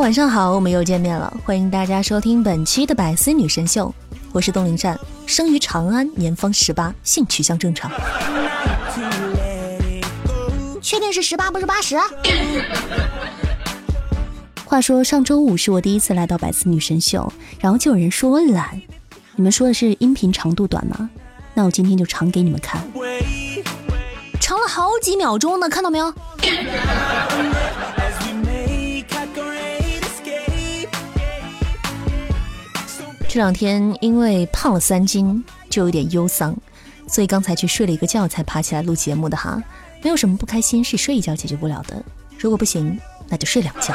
Hello，晚上好，我们又见面了，欢迎大家收听本期的百思女神秀，我是东林善，生于长安，年方十八，性取向正常。确定是十八不是八十？话说上周五是我第一次来到百思女神秀，然后就有人说我懒，你们说的是音频长度短吗？那我今天就长给你们看，长了好几秒钟呢，看到没有？这两天因为胖了三斤，就有点忧桑，所以刚才去睡了一个觉，才爬起来录节目的哈。没有什么不开心是睡一觉解决不了的，如果不行，那就睡两觉。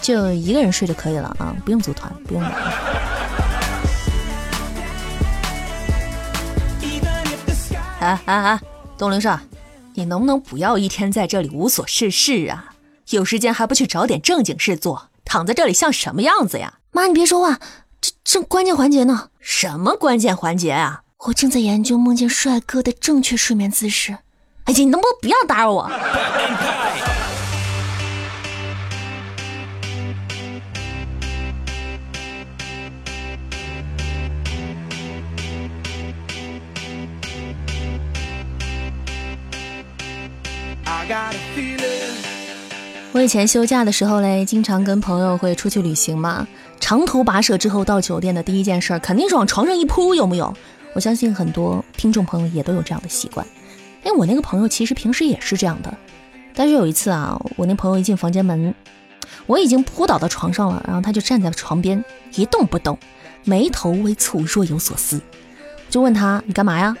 就一个人睡就可以了啊，不用组团，不用。啊啊啊！东林社。你能不能不要一天在这里无所事事啊？有时间还不去找点正经事做，躺在这里像什么样子呀？妈，你别说话，这正关键环节呢。什么关键环节啊？我正在研究梦见帅哥的正确睡眠姿势。哎呀，你能不能不要打扰我？我以前休假的时候嘞，经常跟朋友会出去旅行嘛。长途跋涉之后到酒店的第一件事，肯定是往床上一扑，有木有？我相信很多听众朋友也都有这样的习惯。哎，我那个朋友其实平时也是这样的，但是有一次啊，我那朋友一进房间门，我已经扑倒到床上了，然后他就站在床边一动不动，眉头微蹙，若有所思。就问他你干嘛呀？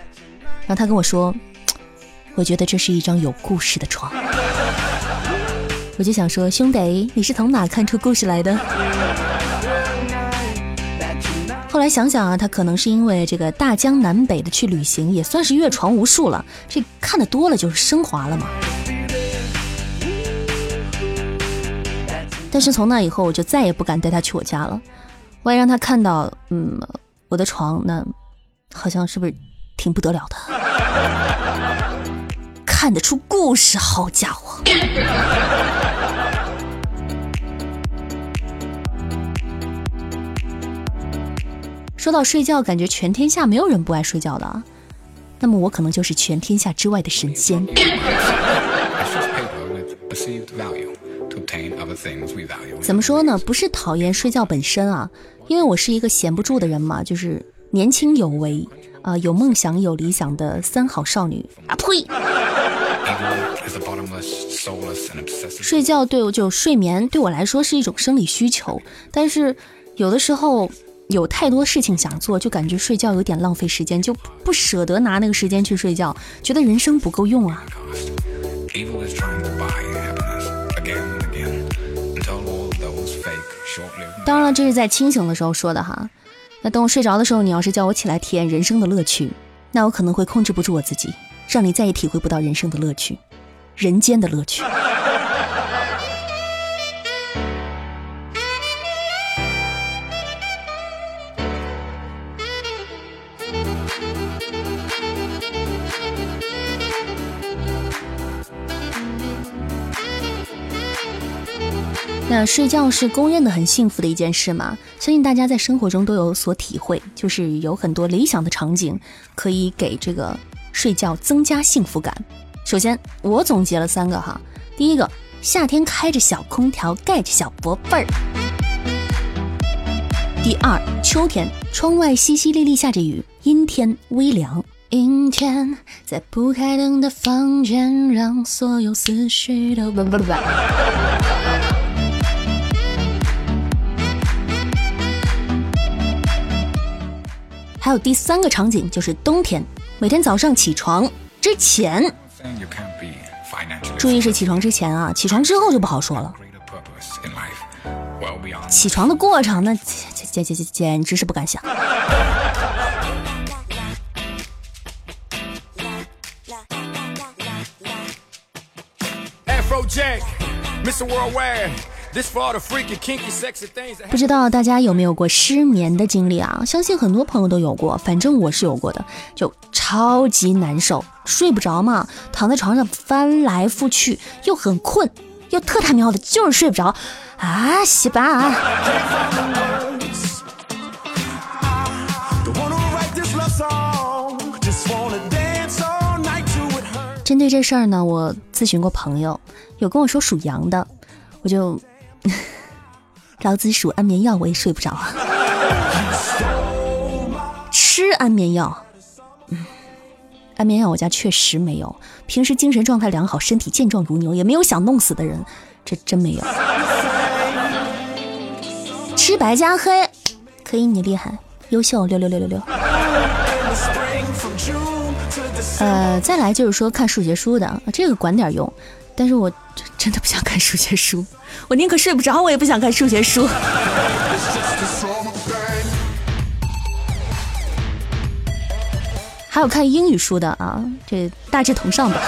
然后他跟我说。我觉得这是一张有故事的床，我就想说，兄弟，你是从哪看出故事来的？后来想想啊，他可能是因为这个大江南北的去旅行，也算是阅床无数了，这看的多了就是升华了嘛。但是从那以后，我就再也不敢带他去我家了，万一让他看到，嗯，我的床，那好像是不是挺不得了的？看得出故事，好家伙！说到睡觉，感觉全天下没有人不爱睡觉的，那么我可能就是全天下之外的神仙。怎么说呢？不是讨厌睡觉本身啊，因为我是一个闲不住的人嘛，就是年轻有为啊，有梦想有理想的三好少女啊！呸！睡觉对我就睡眠对我来说是一种生理需求，但是有的时候有太多事情想做，就感觉睡觉有点浪费时间，就不舍得拿那个时间去睡觉，觉得人生不够用啊。当然了，这是在清醒的时候说的哈。那等我睡着的时候，你要是叫我起来体验人生的乐趣，那我可能会控制不住我自己。让你再也体会不到人生的乐趣，人间的乐趣。那睡觉是公认的很幸福的一件事嘛？相信大家在生活中都有所体会，就是有很多理想的场景可以给这个。睡觉增加幸福感。首先，我总结了三个哈。第一个，夏天开着小空调，盖着小薄被儿。第二，秋天，窗外淅淅沥沥下着雨，阴天微凉。阴天，在不开灯的房间，让所有思绪都不不不。还有第三个场景就是冬天，每天早上起床之前，注意是起床之前啊，起床之后就不好说了。起床的过程那简简简简简直是不敢想。不知道大家有没有过失眠的经历啊？相信很多朋友都有过，反正我是有过的，就超级难受，睡不着嘛，躺在床上翻来覆去，又很困，又特他喵的，就是睡不着啊！洗吧。针对这事儿呢，我咨询过朋友，有跟我说属羊的，我就，老子数安眠药我也睡不着啊。吃安眠药，嗯，安眠药我家确实没有，平时精神状态良好，身体健壮如牛，也没有想弄死的人，这真没有。吃白加黑，可以，你厉害，优秀，六六六六六。呃，再来就是说看数学书的，这个管点用，但是我真的不想看数学书，我宁可睡不着，我也不想看数学书。还有看英语书的啊，这大致同上吧。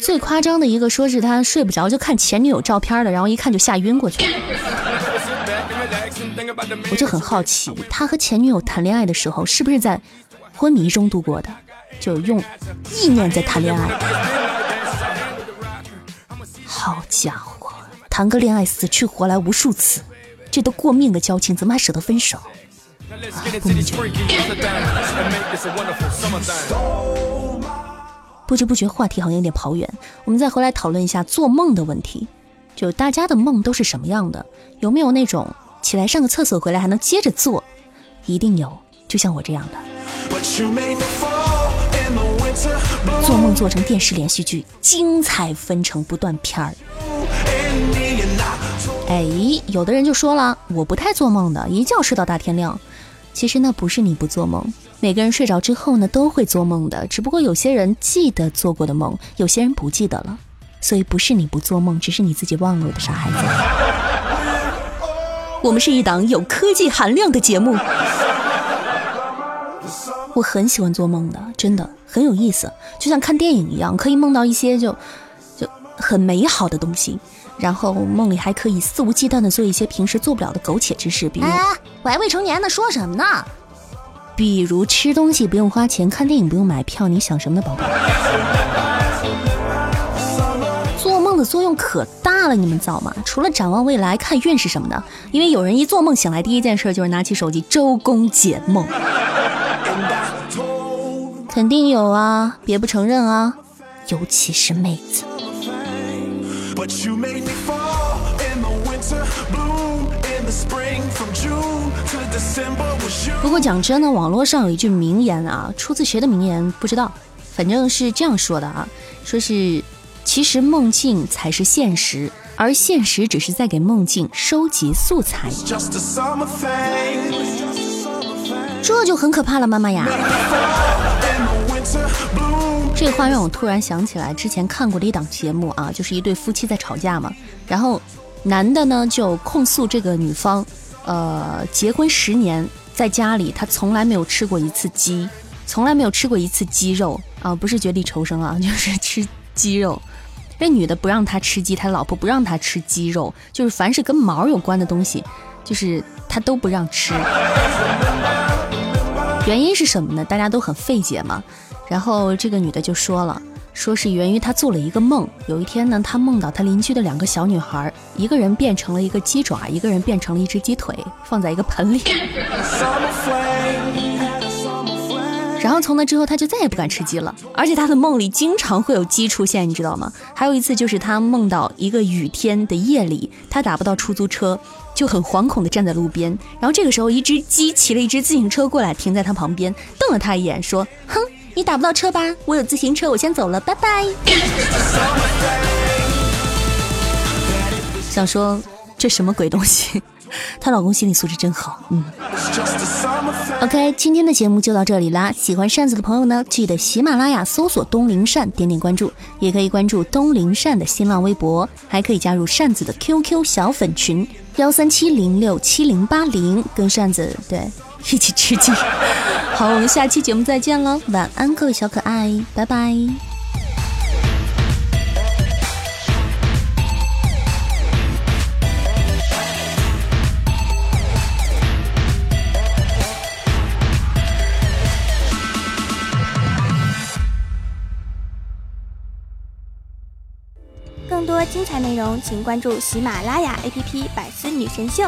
最夸张的一个说是他睡不着就看前女友照片的，然后一看就吓晕过去了。我就很好奇，他和前女友谈恋爱的时候是不是在昏迷中度过的？就用意念在谈恋爱。好家伙，谈个恋爱死去活来无数次，这都过命的交情，怎么还舍得分手？不知不觉话题好像有点跑远，我们再回来讨论一下做梦的问题。就大家的梦都是什么样的？有没有那种起来上个厕所回来还能接着做？一定有，就像我这样的。做梦做成电视连续剧，精彩纷呈不断片儿。哎，有的人就说了，我不太做梦的，一觉睡到大天亮。其实那不是你不做梦，每个人睡着之后呢都会做梦的，只不过有些人记得做过的梦，有些人不记得了。所以不是你不做梦，只是你自己忘了我的傻孩子。我们是一档有科技含量的节目。我很喜欢做梦的，真的很有意思，就像看电影一样，可以梦到一些就就很美好的东西，然后梦里还可以肆无忌惮的做一些平时做不了的苟且之事，比如我还未成年呢，说什么呢？比如吃东西不用花钱，看电影不用买票，你想什么呢，宝宝？的作用可大了，你们知道吗？除了展望未来、看运势什么的，因为有人一做梦醒来，第一件事就是拿起手机周公解梦。肯定有啊，别不承认啊，尤其是妹子。不过讲真呢，网络上有一句名言啊，出自谁的名言不知道，反正是这样说的啊，说是。其实梦境才是现实，而现实只是在给梦境收集素材。这就很可怕了，妈妈呀！这话让我突然想起来之前看过的一档节目啊，就是一对夫妻在吵架嘛，然后男的呢就控诉这个女方，呃，结婚十年在家里他从来没有吃过一次鸡，从来没有吃过一次鸡肉啊，不是绝地求生啊，就是吃鸡肉。这女的不让他吃鸡，他老婆不让他吃鸡肉，就是凡是跟毛有关的东西，就是他都不让吃。原因是什么呢？大家都很费解嘛。然后这个女的就说了，说是源于她做了一个梦。有一天呢，她梦到她邻居的两个小女孩，一个人变成了一个鸡爪，一个人变成了一只鸡腿，放在一个盆里。然后从那之后，他就再也不敢吃鸡了。而且他的梦里经常会有鸡出现，你知道吗？还有一次就是他梦到一个雨天的夜里，他打不到出租车，就很惶恐地站在路边。然后这个时候，一只鸡骑了一只自行车过来，停在他旁边，瞪了他一眼，说：“哼，你打不到车吧？我有自行车，我先走了，拜拜。”想说这什么鬼东西？她老公心理素质真好。嗯。OK，今天的节目就到这里啦。喜欢扇子的朋友呢，记得喜马拉雅搜索东林扇，点点关注，也可以关注东林扇的新浪微博，还可以加入扇子的 QQ 小粉群幺三七零六七零八零，跟扇子对一起吃鸡。好，我们下期节目再见了，晚安各位小可爱，拜拜。更多精彩内容，请关注喜马拉雅 APP《百思女神秀》。